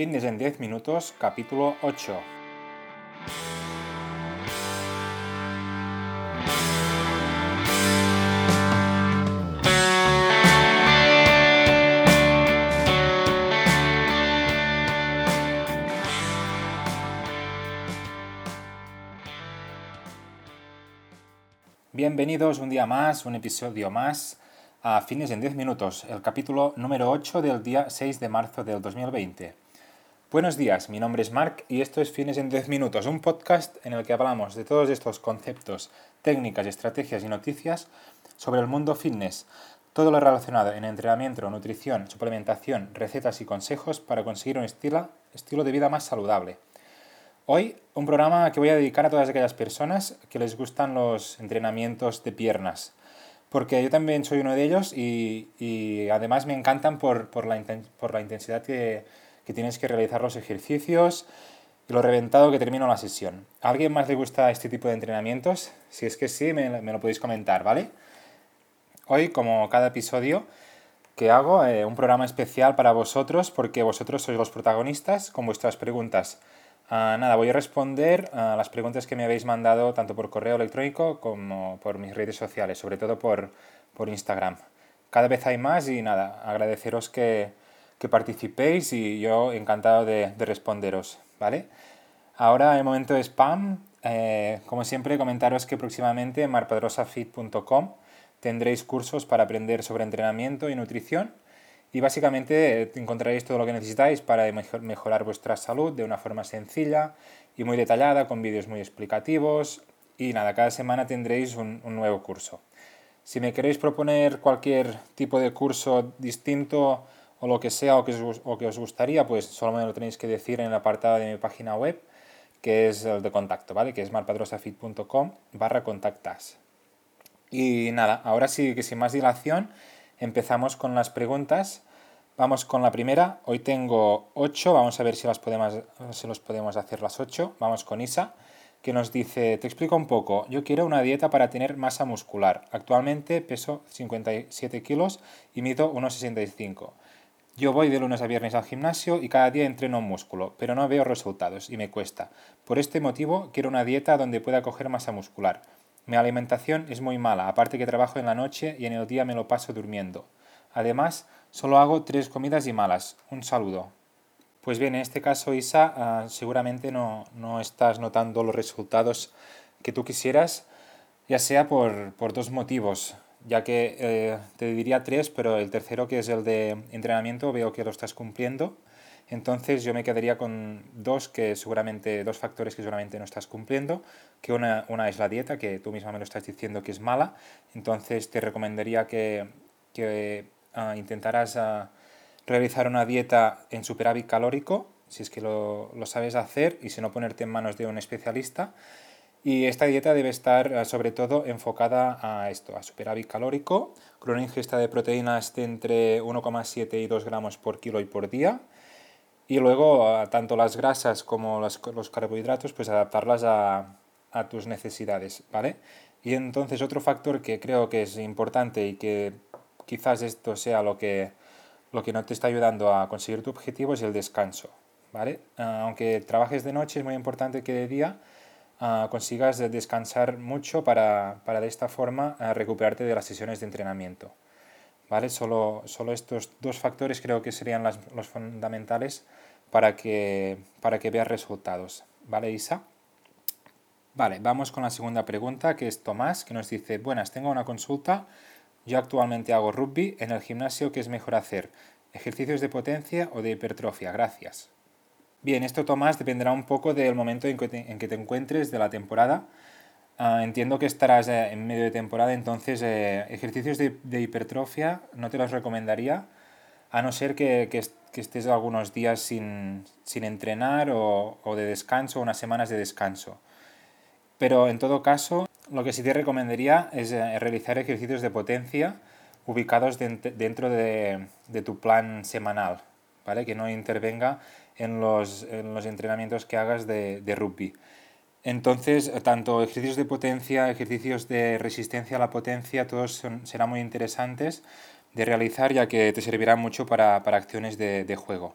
Fitness en 10 minutos, capítulo 8. Bienvenidos un día más, un episodio más a Fitness en 10 minutos, el capítulo número 8 del día 6 de marzo del 2020. Buenos días, mi nombre es Mark y esto es Fitness en 10 minutos, un podcast en el que hablamos de todos estos conceptos, técnicas, estrategias y noticias sobre el mundo fitness, todo lo relacionado en entrenamiento, nutrición, suplementación, recetas y consejos para conseguir un estilo, estilo de vida más saludable. Hoy un programa que voy a dedicar a todas aquellas personas que les gustan los entrenamientos de piernas porque yo también soy uno de ellos y, además me encantan por, la, por la, intensidad que, tienes que realizar los ejercicios y lo reventado que termino la sesión. ¿A alguien más le gusta este tipo de entrenamientos? Si es que sí, me, lo podéis comentar, ¿vale? Hoy, como cada episodio que hago, eh, un programa especial para vosotros porque vosotros sois los protagonistas con vuestras preguntas. Ah, nada, voy a responder a las preguntas que me habéis mandado tanto por correo electrónico como por mis redes sociales, sobre todo por, por Instagram. Cada vez hay más y nada, agradeceros que, que participéis y yo encantado de, de, responderos, ¿vale? Ahora el momento de spam. Eh, como siempre, comentaros que próximamente en marpadrosafit.com tendréis cursos para aprender sobre entrenamiento y nutrición y básicamente eh, encontraréis todo lo que necesitáis para mejorar vuestra salud de una forma sencilla y muy detallada, con vídeos muy explicativos. Y nada, cada semana tendréis un, nuevo curso. Si me queréis proponer cualquier tipo de curso distinto o lo que sea o que, os, gustaría, pues solo me lo tenéis que decir en el apartado de mi página web, que es el de contacto, ¿vale? Que es marpadrosafit.com barra contactas. Y nada, ahora sí que sin más dilación Empezamos con las preguntas. Vamos con la primera. Hoy tengo 8. Vamos a ver si las podemos, si los podemos hacer las 8. Vamos con Isa, que nos dice, te explico un poco. Yo quiero una dieta para tener masa muscular. Actualmente peso 57 kilos y mido 1,65. Yo voy de lunes a viernes al gimnasio y cada día entreno músculo, pero no veo resultados y me cuesta. Por este motivo quiero una dieta donde pueda coger masa muscular. Mi alimentación es muy mala, aparte que trabajo en la noche y en el día me lo paso durmiendo. Además, solo hago tres comidas y malas. Un saludo. Pues bien, en este caso, Isa, ah, seguramente no, estás notando los resultados que tú quisieras, ya sea por, dos motivos, ya que eh, te diría tres, pero el tercero, que es el de entrenamiento, veo que lo estás cumpliendo entonces yo me quedaría con dos, que seguramente, dos factores que seguramente no estás cumpliendo, que una, una es la dieta, que tú misma me lo estás diciendo que es mala, entonces te recomendaría que, que uh, intentaras ah, realizar una dieta en superávit calórico, si es que lo, lo, sabes hacer, y si no ponerte en manos de un especialista. Y esta dieta debe estar ah, sobre todo enfocada a esto, a superávit calórico, con una ingesta de proteínas de entre 1,7 y 2 gramos por kilo y por día, y luego tanto las grasas como los, carbohidratos, pues adaptarlas a, tus necesidades, ¿vale? Y entonces otro factor que creo que es importante y que quizás esto sea lo que, lo que no te está ayudando a conseguir tu objetivo es el descanso, ¿vale? Ah, aunque trabajes de noche es muy importante que de día ah, consigas descansar mucho para, para de esta forma ah, recuperarte de las sesiones de entrenamiento. ¿vale? Solo, solo estos dos factores creo que serían los fundamentales para que, para que veas resultados, ¿vale, Isa? Vale, vamos con la segunda pregunta, que es Tomás, que nos dice, buenas, tengo una consulta, yo actualmente hago rugby en el gimnasio, ¿qué es mejor hacer? ¿Ejercicios de potencia o de hipertrofia? Gracias. Bien, esto Tomás dependerá un poco del momento en que te, encuentres de la temporada, Ah, entiendo que estarás eh, en medio de temporada, entonces eh, ejercicios de, hipertrofia no te los recomendaría, a no ser que, estés algunos días sin, entrenar o, de descanso, unas semanas de descanso. Pero en todo caso, lo que sí te recomendaría es eh, realizar ejercicios de potencia ubicados dentro de, tu plan semanal, ¿vale? que no intervenga en los, entrenamientos que hagas de, de rugby. Entonces, tanto ejercicios de potencia, ejercicios de resistencia a la potencia, todos serán muy interesantes de realizar ya que te servirán mucho para, acciones de, juego.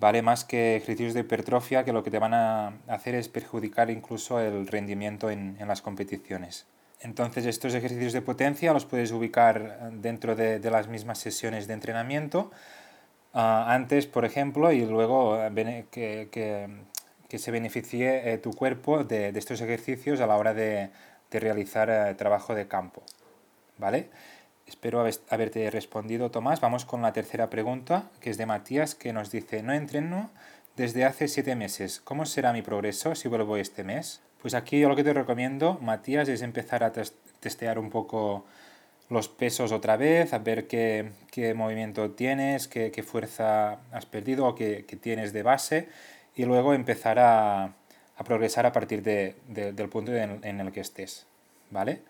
¿vale? Más que ejercicios de hipertrofia que lo que te van a hacer es perjudicar incluso el rendimiento en, en las competiciones. Entonces estos ejercicios de potencia los puedes ubicar dentro de, de las mismas sesiones de entrenamiento, uh, antes por ejemplo, y luego que, que, que se beneficie eh, tu cuerpo de, de, estos ejercicios a la hora de, de realizar eh, trabajo de campo. ¿Vale? Espero haberte respondido, Tomás. Vamos con la tercera pregunta, que es de Matías, que nos dice, no entreno desde hace siete meses. ¿Cómo será mi progreso si vuelvo este mes? Pues aquí yo lo que te recomiendo, Matías, es empezar a testear un poco los pesos otra vez, a ver qué, qué movimiento tienes, qué, qué, fuerza has perdido o qué, qué, tienes de base y luego empezar a, a progresar a partir de, de, del punto en, el que estés. ¿Vale?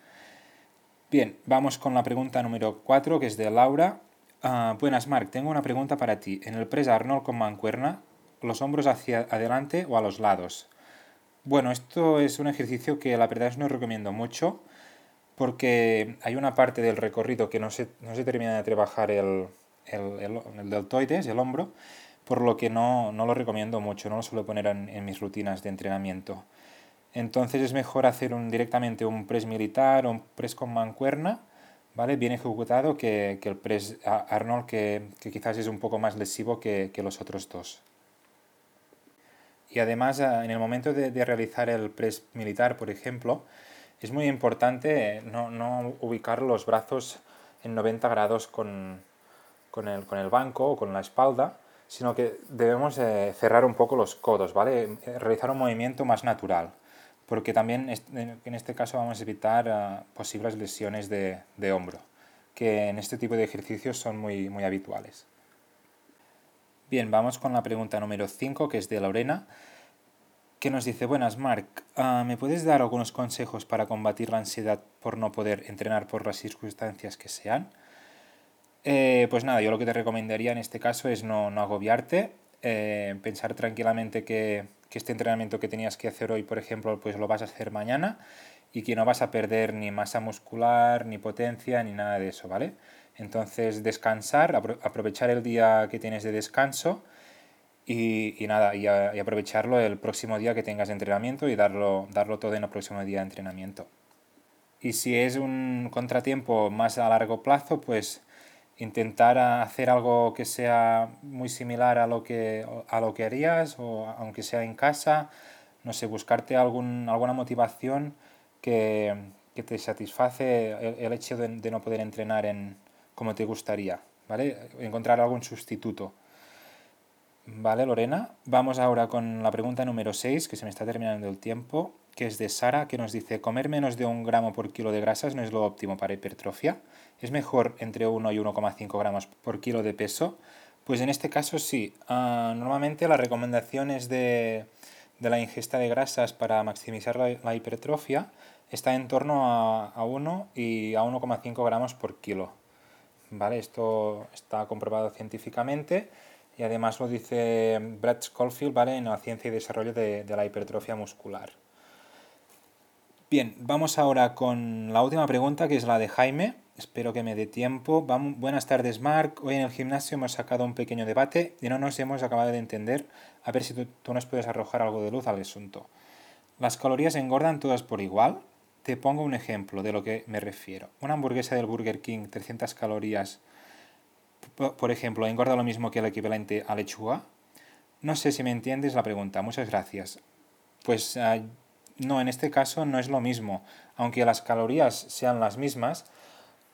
Bien, vamos con la pregunta número 4, que es de Laura. Uh, buenas, Marc, tengo una pregunta para ti. En el press Arnold con mancuerna, ¿los hombros hacia adelante o a los lados? Bueno, esto es un ejercicio que la verdad es no recomiendo mucho porque hay una parte del recorrido que no se, no se termina de trabajar el, el, el, el, deltoides, el hombro, por lo que no, no, lo recomiendo mucho, no lo suelo poner en, en mis rutinas de entrenamiento. Entonces es mejor hacer un, directamente un press militar o un press con mancuerna, ¿vale? bien ejecutado, que, que el press Arnold, que, que, quizás es un poco más lesivo que, que, los otros dos. Y además, en el momento de, de, realizar el press militar, por ejemplo, es muy importante no, no ubicar los brazos en 90 grados con, con, el, con el banco o con la espalda, sino que debemos eh, cerrar un poco los codos, ¿vale? Realizar un movimiento más natural porque también en este caso vamos a evitar uh, posibles lesiones de, de, hombro, que en este tipo de ejercicios son muy, muy habituales. Bien, vamos con la pregunta número 5, que es de Lorena, que nos dice, buenas, Marc, uh, ¿me puedes dar algunos consejos para combatir la ansiedad por no poder entrenar por las circunstancias que sean? Eh, pues nada, yo lo que te recomendaría en este caso es no, no agobiarte, eh, pensar tranquilamente que que este entrenamiento que tenías que hacer hoy, por ejemplo, pues lo vas a hacer mañana y que no vas a perder ni masa muscular, ni potencia, ni nada de eso, ¿vale? Entonces descansar, aprovechar el día que tienes de descanso y, y nada, y, aprovecharlo el próximo día que tengas entrenamiento y darlo, darlo todo en el próximo día de entrenamiento. Y si es un contratiempo más a largo plazo, pues intentar hacer algo que sea muy similar a lo que, a lo que harías, o aunque sea en casa, no sé, buscarte algún, alguna motivación que, que te satisface el, el hecho de, de, no poder entrenar en, como te gustaría, ¿vale? Encontrar algún sustituto. Vale, Lorena. Vamos ahora con la pregunta número 6, que se me está terminando el tiempo, que es de Sara, que nos dice, comer menos de un gramo por kilo de grasas no es lo óptimo para hipertrofia. ¿Es mejor entre 1 y 1,5 gramos por kilo de peso? Pues en este caso sí. Uh, normalmente las recomendaciones de, de, la ingesta de grasas para maximizar la, la hipertrofia está en torno a, a 1 y a 1,5 gramos por kilo. ¿Vale? Esto está comprobado científicamente y además lo dice Brad Schofield ¿vale? en la ciencia y desarrollo de, la hipertrofia muscular. Bien, vamos ahora con la última pregunta que es la de Jaime Espero que me dé tiempo. Buenas tardes, Marc. Hoy en el gimnasio hemos sacado un pequeño debate y no nos hemos acabado de entender. A ver si tú, tú nos puedes arrojar algo de luz al asunto. ¿Las calorías engordan todas por igual? Te pongo un ejemplo de lo que me refiero. Una hamburguesa del Burger King, 300 calorías, por ejemplo, ¿engorda lo mismo que el equivalente a lechuga? No sé si me entiendes la pregunta. Muchas gracias. Pues uh, no, en este caso no es lo mismo. Aunque las calorías sean las mismas,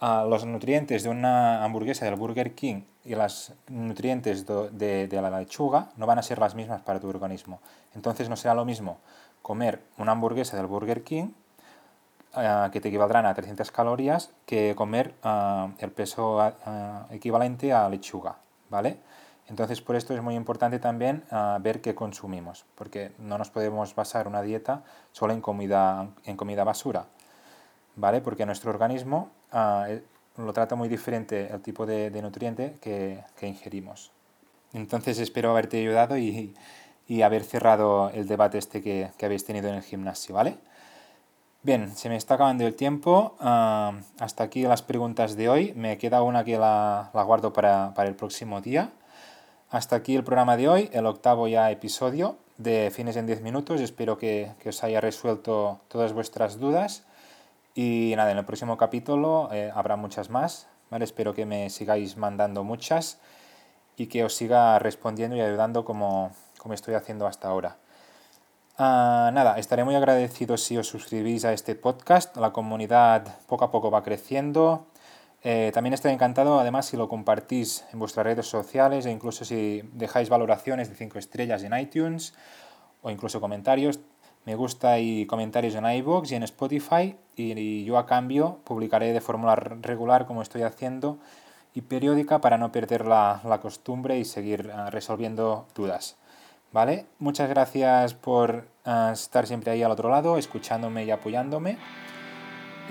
uh, los nutrientes de una hamburguesa del Burger King y los nutrientes de, de, de, la lechuga no van a ser las mismas para tu organismo. Entonces no será lo mismo comer una hamburguesa del Burger King uh, que te equivaldrán a 300 calorías que comer uh, el peso equivalente a lechuga, ¿vale? Entonces por esto es muy importante también ver qué consumimos, porque no nos podemos basar una dieta solo en comida, en comida basura. ¿vale? Porque nuestro organismo lo trata muy diferente el tipo de, de nutriente que, que, ingerimos. Entonces espero haberte ayudado y, y haber cerrado el debate este que, que, habéis tenido en el gimnasio, ¿vale? Bien, se me está acabando el tiempo. Uh, hasta aquí las preguntas de hoy. Me queda una que la, la guardo para, para, el próximo día. hasta aquí el programa de hoy, el octavo ya episodio de Fines en 10 Minutos. Espero que, os haya resuelto todas vuestras dudas. Y nada, en el próximo capítulo eh, habrá muchas más. ¿vale? Espero que me sigáis mandando muchas y que os siga respondiendo y ayudando como, como estoy haciendo hasta ahora. Ah, nada, estaré muy agradecido si os suscribís a este podcast. La comunidad poco a poco va creciendo. Eh, también estaré encantado, además, si lo compartís en vuestras redes sociales e incluso si dejáis valoraciones de 5 estrellas en iTunes o incluso comentarios. Me gusta y comentarios en iVoox y en Spotify y, yo a cambio publicaré de forma regular como estoy haciendo y periódica para no perder la, la costumbre y seguir ah, resolviendo dudas. ¿Vale? Muchas gracias por ah, estar siempre ahí al otro lado, escuchándome y apoyándome.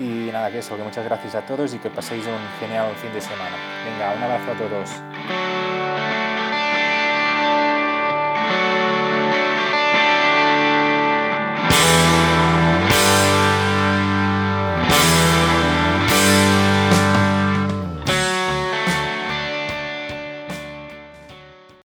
Y nada, que eso, que muchas gracias a todos y que paséis un genial fin de semana. Venga, un abrazo a todos.